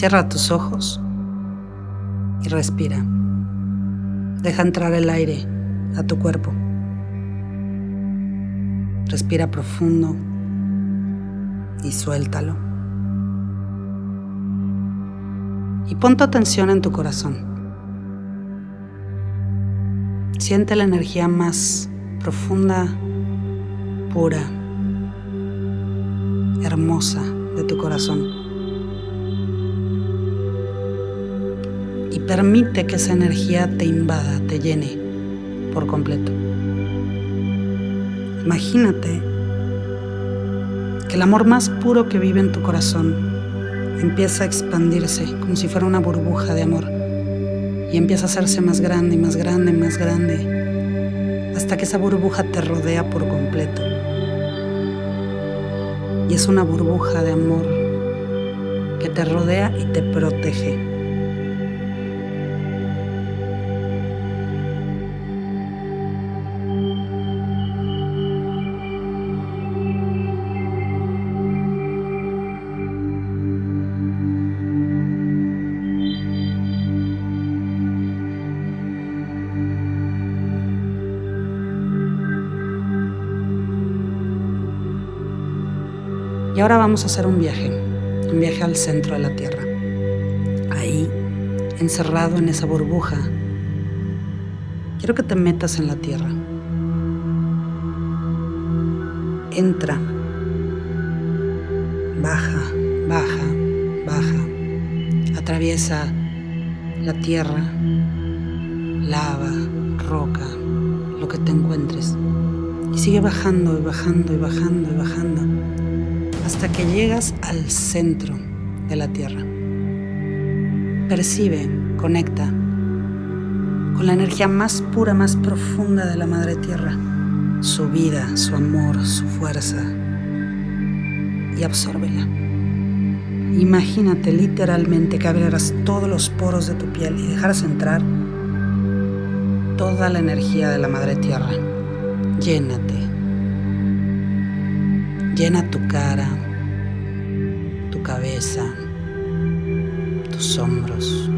Cierra tus ojos y respira. Deja entrar el aire a tu cuerpo. Respira profundo y suéltalo. Y pon tu atención en tu corazón. Siente la energía más profunda, pura, hermosa de tu corazón. Permite que esa energía te invada, te llene por completo. Imagínate que el amor más puro que vive en tu corazón empieza a expandirse como si fuera una burbuja de amor y empieza a hacerse más grande, más grande, más grande, hasta que esa burbuja te rodea por completo. Y es una burbuja de amor que te rodea y te protege. Y ahora vamos a hacer un viaje, un viaje al centro de la Tierra. Ahí, encerrado en esa burbuja, quiero que te metas en la Tierra. Entra, baja, baja, baja, atraviesa la tierra, lava, roca, lo que te encuentres. Y sigue bajando y bajando y bajando y bajando hasta que llegas al centro de la Tierra. Percibe, conecta con la energía más pura, más profunda de la Madre Tierra, su vida, su amor, su fuerza, y absórbela. Imagínate literalmente que abrieras todos los poros de tu piel y dejaras entrar toda la energía de la Madre Tierra. Llénate. Llena tu cara, tu cabeza, tus hombros,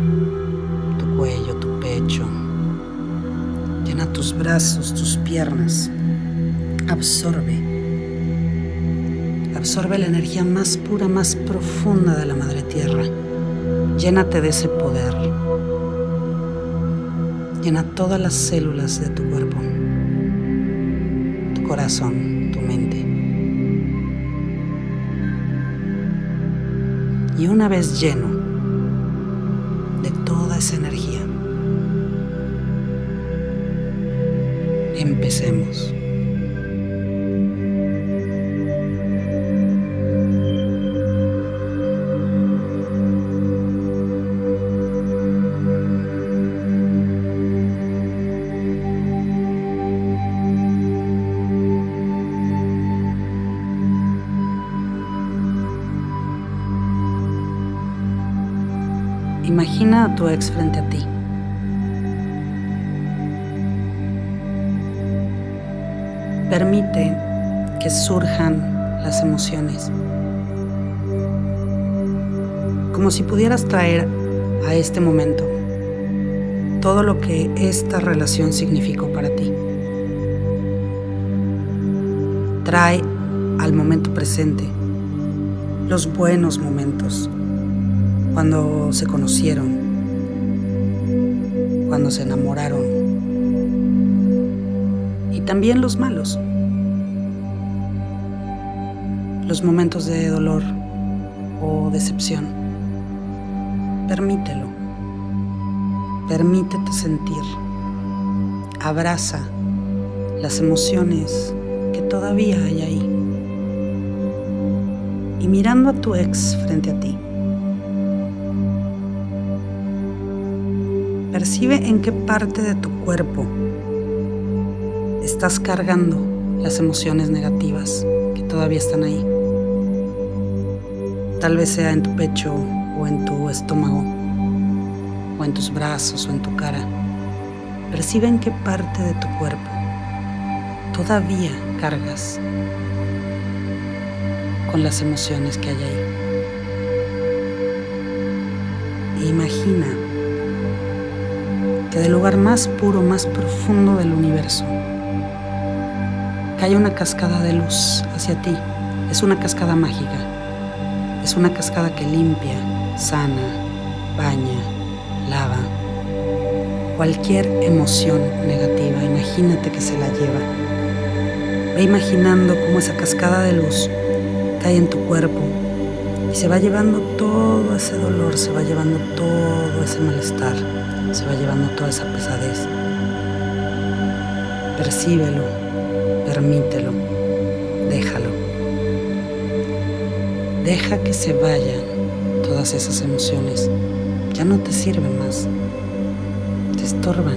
tu cuello, tu pecho. Llena tus brazos, tus piernas. Absorbe. Absorbe la energía más pura, más profunda de la Madre Tierra. Llénate de ese poder. Llena todas las células de tu cuerpo, tu corazón, Y una vez lleno de toda esa energía, empecemos. A tu ex frente a ti. Permite que surjan las emociones. Como si pudieras traer a este momento todo lo que esta relación significó para ti. Trae al momento presente los buenos momentos cuando se conocieron, cuando se enamoraron y también los malos, los momentos de dolor o decepción. Permítelo, permítete sentir, abraza las emociones que todavía hay ahí. Y mirando a tu ex frente a ti, Percibe en qué parte de tu cuerpo estás cargando las emociones negativas que todavía están ahí. Tal vez sea en tu pecho o en tu estómago o en tus brazos o en tu cara. Percibe en qué parte de tu cuerpo todavía cargas con las emociones que hay ahí. imagina que del lugar más puro, más profundo del universo, cae una cascada de luz hacia ti. Es una cascada mágica. Es una cascada que limpia, sana, baña, lava. Cualquier emoción negativa, imagínate que se la lleva. Ve imaginando cómo esa cascada de luz cae en tu cuerpo y se va llevando todo ese dolor, se va llevando todo ese malestar, se va llevando toda esa pesadez. Percíbelo, permítelo, déjalo. Deja que se vayan todas esas emociones. Ya no te sirven más. Te estorban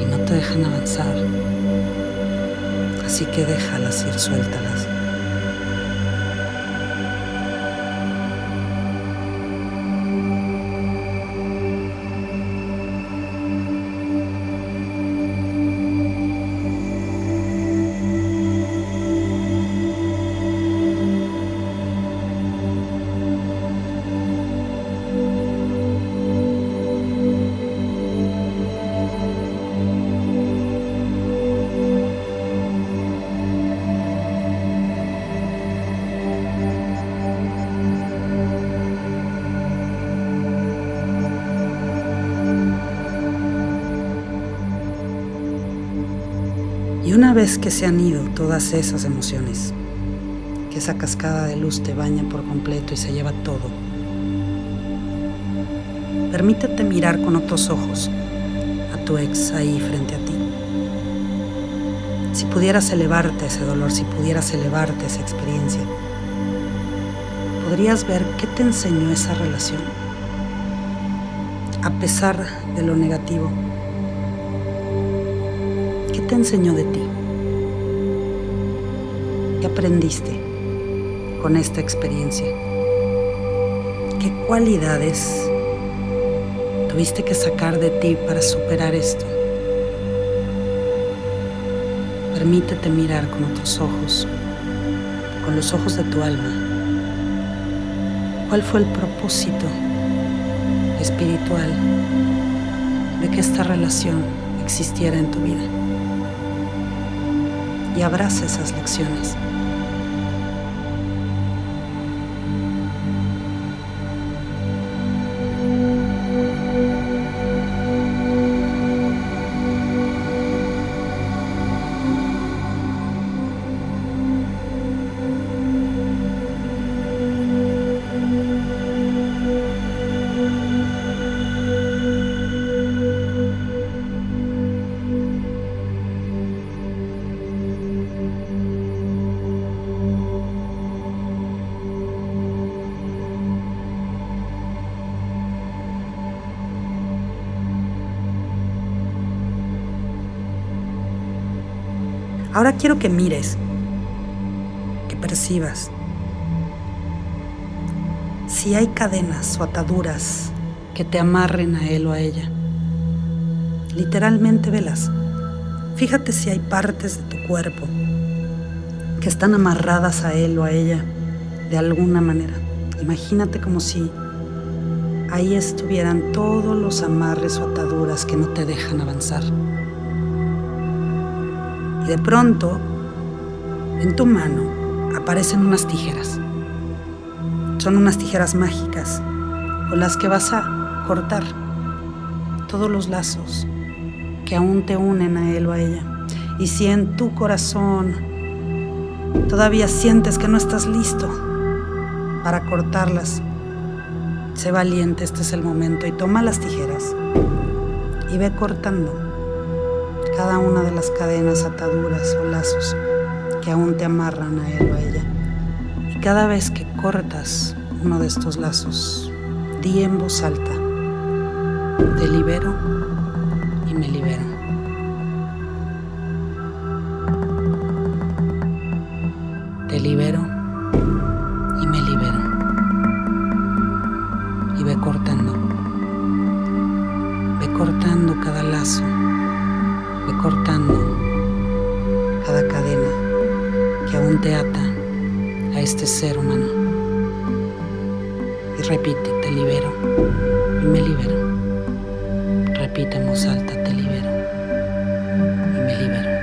y no te dejan avanzar. Así que déjalas ir, suéltalas. Una vez que se han ido todas esas emociones, que esa cascada de luz te baña por completo y se lleva todo, permítete mirar con otros ojos a tu ex ahí frente a ti. Si pudieras elevarte ese dolor, si pudieras elevarte esa experiencia, podrías ver qué te enseñó esa relación. A pesar de lo negativo, ¿Qué te enseñó de ti? ¿Qué aprendiste con esta experiencia? ¿Qué cualidades tuviste que sacar de ti para superar esto? Permítete mirar con otros ojos, con los ojos de tu alma. ¿Cuál fue el propósito espiritual de que esta relación existiera en tu vida? y abraza esas lecciones. Ahora quiero que mires, que percibas si hay cadenas o ataduras que te amarren a él o a ella. Literalmente velas. Fíjate si hay partes de tu cuerpo que están amarradas a él o a ella de alguna manera. Imagínate como si ahí estuvieran todos los amarres o ataduras que no te dejan avanzar de pronto en tu mano aparecen unas tijeras. Son unas tijeras mágicas con las que vas a cortar todos los lazos que aún te unen a él o a ella. Y si en tu corazón todavía sientes que no estás listo para cortarlas, sé valiente, este es el momento y toma las tijeras y ve cortando cada una de las cadenas, ataduras o lazos que aún te amarran a él o a ella. Y cada vez que cortas uno de estos lazos, di en voz alta, te libero y me libero. Te libero y me libero. Y ve cortando. Ve cortando cada lazo cortando cada cadena que aún te ata a este ser humano. Y repite, te libero, y me libero. Repite en voz alta, te libero y me libero.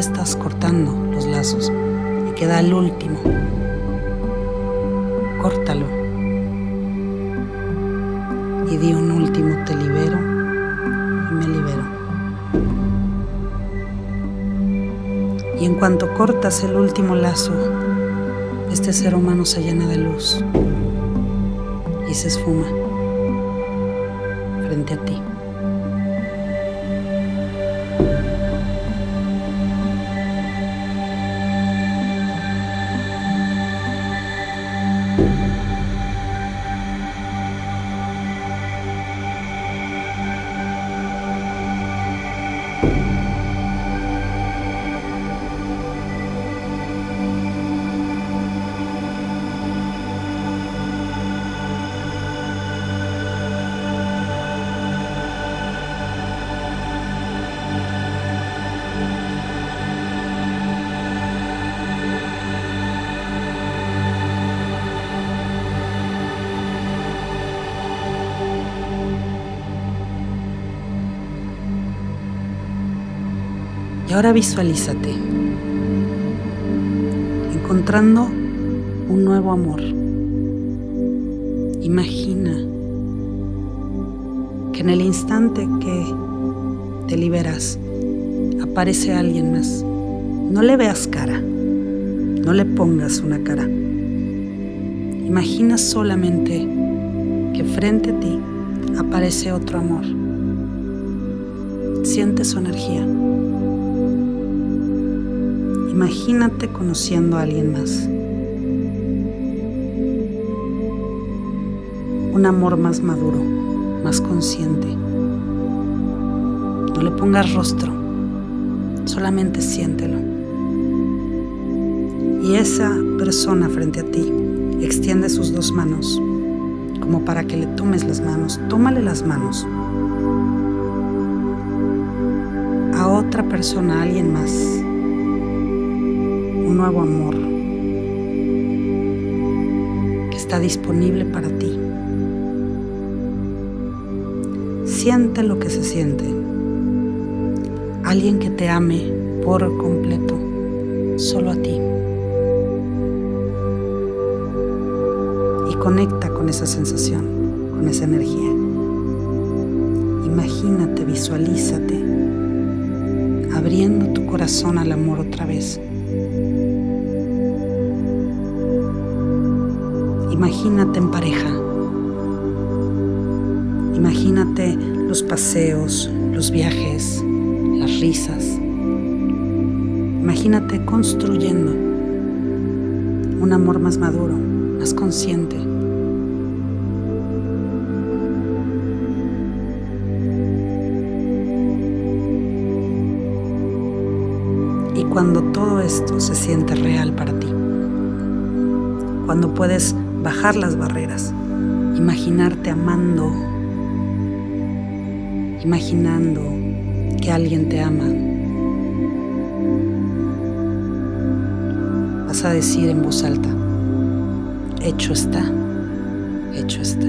Estás cortando los lazos y queda el último, córtalo y di un último te libero y me libero. Y en cuanto cortas el último lazo, este ser humano se llena de luz y se esfuma frente a ti. Y ahora visualízate encontrando un nuevo amor. Imagina que en el instante que te liberas aparece alguien más. No le veas cara, no le pongas una cara. Imagina solamente que frente a ti aparece otro amor. Siente su energía. Imagínate conociendo a alguien más. Un amor más maduro, más consciente. No le pongas rostro, solamente siéntelo. Y esa persona frente a ti extiende sus dos manos, como para que le tomes las manos. Tómale las manos a otra persona, a alguien más nuevo amor que está disponible para ti. Siente lo que se siente. Alguien que te ame por completo, solo a ti. Y conecta con esa sensación, con esa energía. Imagínate, visualízate, abriendo tu corazón al amor otra vez. Imagínate en pareja. Imagínate los paseos, los viajes, las risas. Imagínate construyendo un amor más maduro, más consciente. Y cuando todo esto se siente real para ti, cuando puedes bajar las barreras, imaginarte amando, imaginando que alguien te ama. Vas a decir en voz alta, hecho está, hecho está.